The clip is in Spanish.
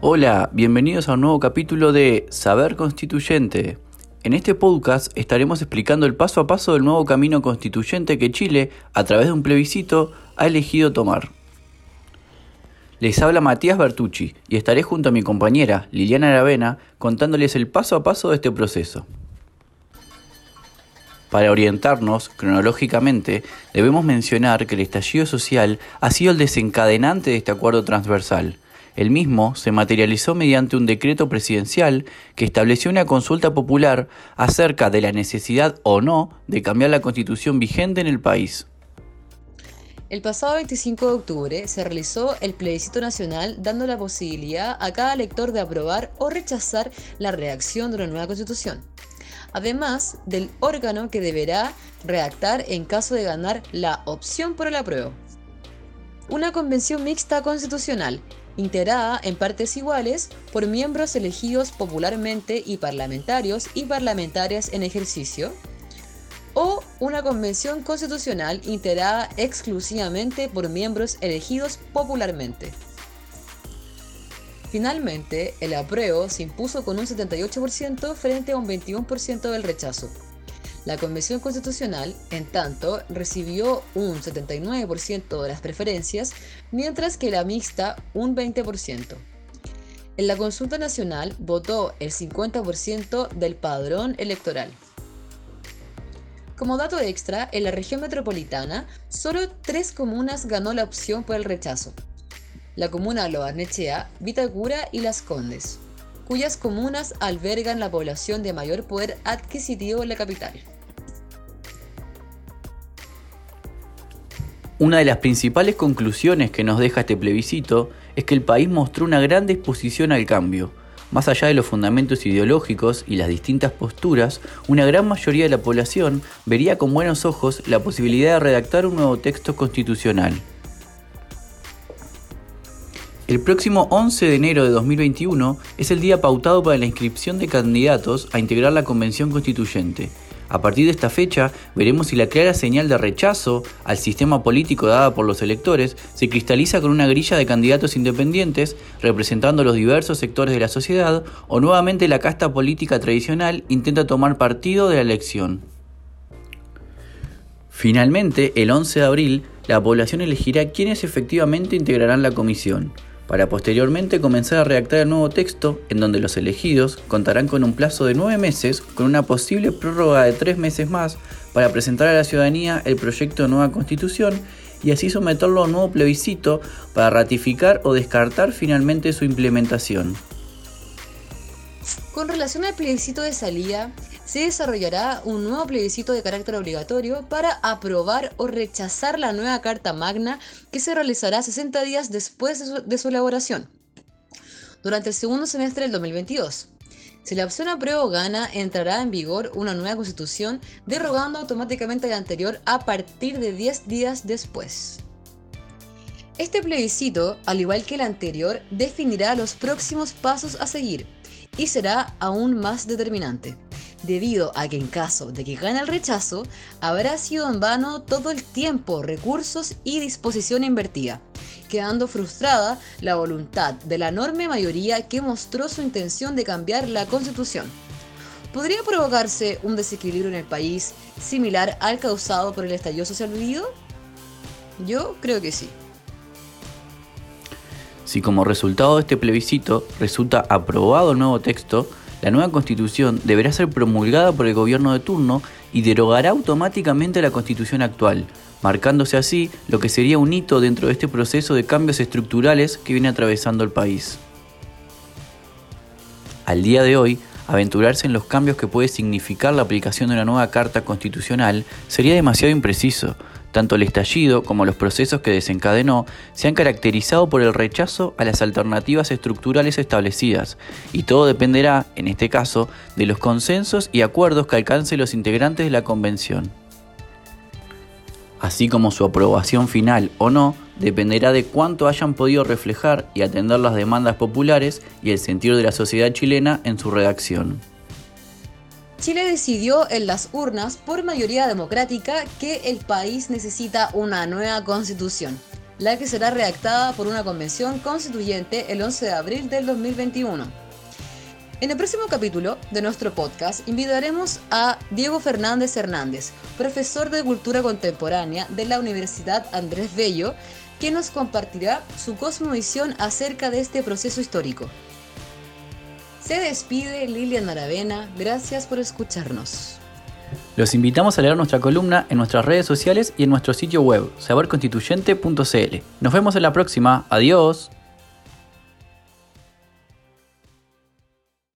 Hola, bienvenidos a un nuevo capítulo de Saber Constituyente. En este podcast estaremos explicando el paso a paso del nuevo camino constituyente que Chile, a través de un plebiscito, ha elegido tomar. Les habla Matías Bertucci y estaré junto a mi compañera Liliana Aravena contándoles el paso a paso de este proceso. Para orientarnos cronológicamente, debemos mencionar que el estallido social ha sido el desencadenante de este acuerdo transversal. El mismo se materializó mediante un decreto presidencial que estableció una consulta popular acerca de la necesidad o no de cambiar la constitución vigente en el país. El pasado 25 de octubre se realizó el plebiscito nacional dando la posibilidad a cada elector de aprobar o rechazar la redacción de una nueva constitución además del órgano que deberá redactar en caso de ganar la opción por el apruebo. Una convención mixta constitucional, integrada en partes iguales por miembros elegidos popularmente y parlamentarios y parlamentarias en ejercicio, o una convención constitucional integrada exclusivamente por miembros elegidos popularmente. Finalmente, el apruebo se impuso con un 78% frente a un 21% del rechazo. La Convención Constitucional, en tanto, recibió un 79% de las preferencias, mientras que la mixta un 20%. En la consulta nacional votó el 50% del padrón electoral. Como dato extra, en la región metropolitana, solo tres comunas ganó la opción por el rechazo, la comuna Loarnechea, Vitacura y Las Condes, cuyas comunas albergan la población de mayor poder adquisitivo en la capital. Una de las principales conclusiones que nos deja este plebiscito es que el país mostró una gran disposición al cambio. Más allá de los fundamentos ideológicos y las distintas posturas, una gran mayoría de la población vería con buenos ojos la posibilidad de redactar un nuevo texto constitucional. El próximo 11 de enero de 2021 es el día pautado para la inscripción de candidatos a integrar la Convención Constituyente. A partir de esta fecha, veremos si la clara señal de rechazo al sistema político dada por los electores se cristaliza con una grilla de candidatos independientes representando los diversos sectores de la sociedad o nuevamente la casta política tradicional intenta tomar partido de la elección. Finalmente, el 11 de abril, la población elegirá quiénes efectivamente integrarán la comisión para posteriormente comenzar a redactar el nuevo texto en donde los elegidos contarán con un plazo de nueve meses con una posible prórroga de tres meses más para presentar a la ciudadanía el proyecto de nueva constitución y así someterlo a un nuevo plebiscito para ratificar o descartar finalmente su implementación. Con relación al plebiscito de salida, se desarrollará un nuevo plebiscito de carácter obligatorio para aprobar o rechazar la nueva Carta Magna que se realizará 60 días después de su, elaboración, durante el segundo semestre del 2022. Si la opción apruebo gana, entrará en vigor una nueva constitución, derogando automáticamente la anterior a partir de 10 días después. Este plebiscito, al igual que el anterior, definirá los próximos pasos a seguir y será aún más determinante debido a que en caso de que gane el rechazo, habrá sido en vano todo el tiempo, recursos y disposición invertida, quedando frustrada la voluntad de la enorme mayoría que mostró su intención de cambiar la constitución. ¿Podría provocarse un desequilibrio en el país similar al causado por el estallido social vivido? Yo creo que sí. Si como resultado de este plebiscito resulta aprobado el nuevo texto, la nueva constitución deberá ser promulgada por el gobierno de turno y derogará automáticamente la constitución actual, marcándose así lo que sería un hito dentro de este proceso de cambios estructurales que viene atravesando el país. Al día de hoy, aventurarse en los cambios que puede significar la aplicación de una nueva carta constitucional sería demasiado impreciso, tanto el estallido como los procesos que desencadenó se han caracterizado por el rechazo a las alternativas estructurales establecidas, y todo dependerá, en este caso, de los consensos y acuerdos que alcancen los integrantes de la Convención. Así como su aprobación final o no dependerá de cuánto hayan podido reflejar y atender las demandas populares y el sentido de la sociedad chilena en su redacción. Chile decidió en las urnas por mayoría democrática que el país necesita una nueva constitución. la que será redactada por una convención constituyente el 11 de abril del 2021. En el próximo capítulo de nuestro podcast invitaremos a Diego Fernández Hernández, profesor de Cultura Contemporánea de la Universidad Andrés Bello, que nos compartirá su cosmovisión acerca de este proceso histórico. Se despide Lilian Aravena, gracias por escucharnos. Los invitamos a leer nuestra columna en nuestras redes sociales y en nuestro sitio web, saberconstituyente.cl. Nos vemos en la próxima. Adiós.